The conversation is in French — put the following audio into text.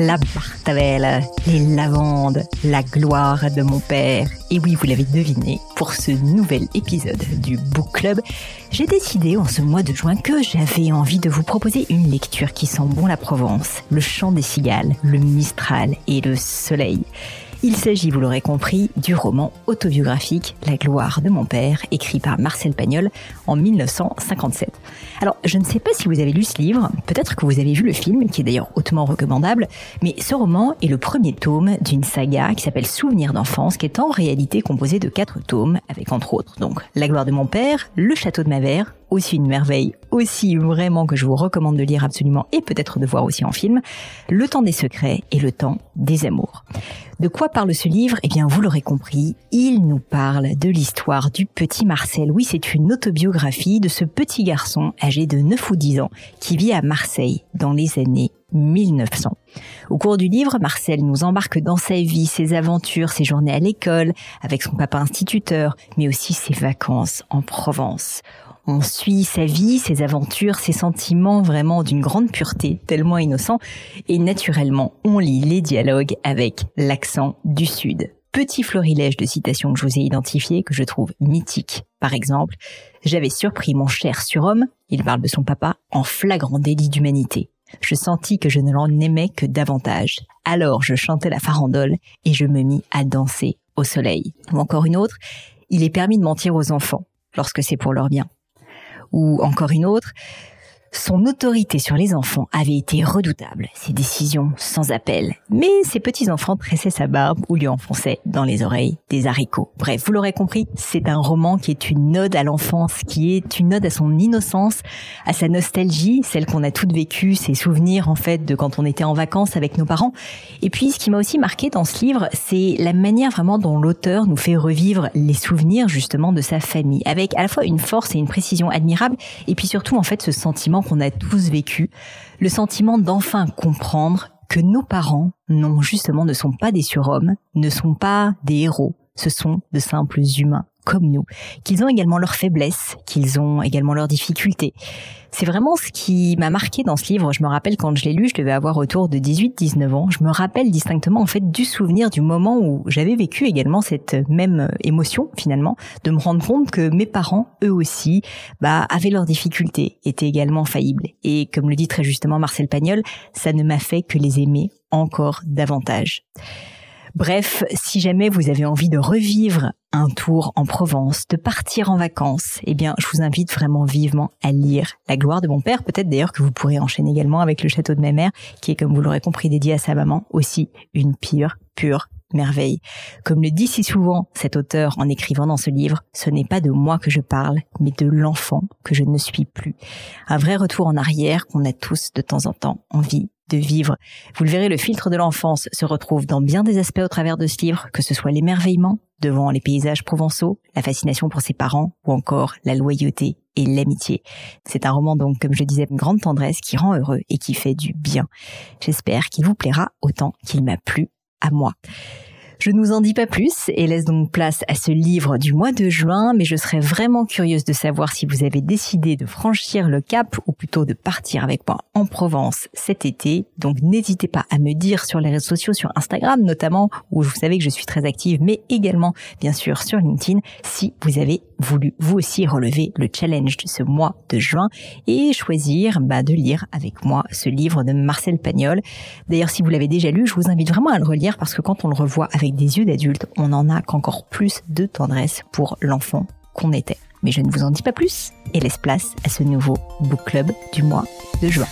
La Bartavelle, les lavandes, la gloire de mon père. Et oui, vous l'avez deviné, pour ce nouvel épisode du Book Club, j'ai décidé en ce mois de juin que j'avais envie de vous proposer une lecture qui sent bon la Provence, le chant des cigales, le Mistral et le soleil. Il s'agit, vous l'aurez compris, du roman autobiographique La gloire de mon père, écrit par Marcel Pagnol en 1957. Alors, je ne sais pas si vous avez lu ce livre, peut-être que vous avez vu le film, qui est d'ailleurs hautement recommandable, mais ce roman est le premier tome d'une saga qui s'appelle Souvenirs d'enfance, qui est en réalité composée de quatre tomes, avec entre autres donc La gloire de mon père, Le château de ma mère, aussi une merveille, aussi vraiment que je vous recommande de lire absolument et peut-être de voir aussi en film, Le temps des secrets et Le temps des amours. De quoi parle ce livre? Eh bien, vous l'aurez compris, il nous parle de l'histoire du petit Marcel. Oui, c'est une autobiographie de ce petit garçon âgé de 9 ou 10 ans qui vit à Marseille dans les années 1900. Au cours du livre, Marcel nous embarque dans sa vie, ses aventures, ses journées à l'école, avec son papa instituteur, mais aussi ses vacances en Provence. On suit sa vie, ses aventures, ses sentiments vraiment d'une grande pureté, tellement innocent, et naturellement, on lit les dialogues avec l'accent du Sud. Petit florilège de citations que je vous ai identifiées, que je trouve mythiques. Par exemple, j'avais surpris mon cher surhomme, il parle de son papa, en flagrant délit d'humanité. Je sentis que je ne l'en aimais que davantage. Alors je chantais la farandole et je me mis à danser au soleil. Ou encore une autre, il est permis de mentir aux enfants lorsque c'est pour leur bien ou encore une autre, son autorité sur les enfants avait été redoutable, ses décisions sans appel. Mais ses petits-enfants tressaient sa barbe ou lui enfonçaient dans les oreilles des haricots. Bref, vous l'aurez compris, c'est un roman qui est une ode à l'enfance, qui est une ode à son innocence, à sa nostalgie, celle qu'on a toutes vécues, ses souvenirs en fait de quand on était en vacances avec nos parents. Et puis, ce qui m'a aussi marqué dans ce livre, c'est la manière vraiment dont l'auteur nous fait revivre les souvenirs justement de sa famille, avec à la fois une force et une précision admirable, et puis surtout en fait ce sentiment qu'on a tous vécu, le sentiment d'enfin comprendre que nos parents, non, justement, ne sont pas des surhommes, ne sont pas des héros, ce sont de simples humains comme nous, qu'ils ont également leurs faiblesses, qu'ils ont également leurs difficultés. C'est vraiment ce qui m'a marqué dans ce livre. Je me rappelle quand je l'ai lu, je devais avoir autour de 18-19 ans. Je me rappelle distinctement en fait du souvenir du moment où j'avais vécu également cette même émotion finalement, de me rendre compte que mes parents, eux aussi, bah, avaient leurs difficultés, étaient également faillibles. Et comme le dit très justement Marcel Pagnol, ça ne m'a fait que les aimer encore davantage. Bref, si jamais vous avez envie de revivre un tour en Provence, de partir en vacances, eh bien, je vous invite vraiment vivement à lire La gloire de mon père. Peut-être d'ailleurs que vous pourrez enchaîner également avec Le château de ma mère, qui est, comme vous l'aurez compris, dédié à sa maman, aussi une pure, pure merveille. Comme le dit si souvent cet auteur en écrivant dans ce livre, ce n'est pas de moi que je parle, mais de l'enfant que je ne suis plus. Un vrai retour en arrière qu'on a tous de temps en temps envie de vivre. Vous le verrez, le filtre de l'enfance se retrouve dans bien des aspects au travers de ce livre, que ce soit l'émerveillement devant les paysages provençaux, la fascination pour ses parents ou encore la loyauté et l'amitié. C'est un roman donc, comme je disais, une grande tendresse qui rend heureux et qui fait du bien. J'espère qu'il vous plaira autant qu'il m'a plu à moi. Je ne vous en dis pas plus et laisse donc place à ce livre du mois de juin, mais je serais vraiment curieuse de savoir si vous avez décidé de franchir le cap ou plutôt de partir avec moi en Provence cet été. Donc n'hésitez pas à me dire sur les réseaux sociaux, sur Instagram notamment, où vous savez que je suis très active, mais également bien sûr sur LinkedIn, si vous avez voulu vous aussi relever le challenge de ce mois de juin et choisir bah, de lire avec moi ce livre de Marcel Pagnol. D'ailleurs, si vous l'avez déjà lu, je vous invite vraiment à le relire parce que quand on le revoit avec des yeux d'adulte, on en a qu'encore plus de tendresse pour l'enfant qu'on était. Mais je ne vous en dis pas plus et laisse place à ce nouveau book club du mois de juin.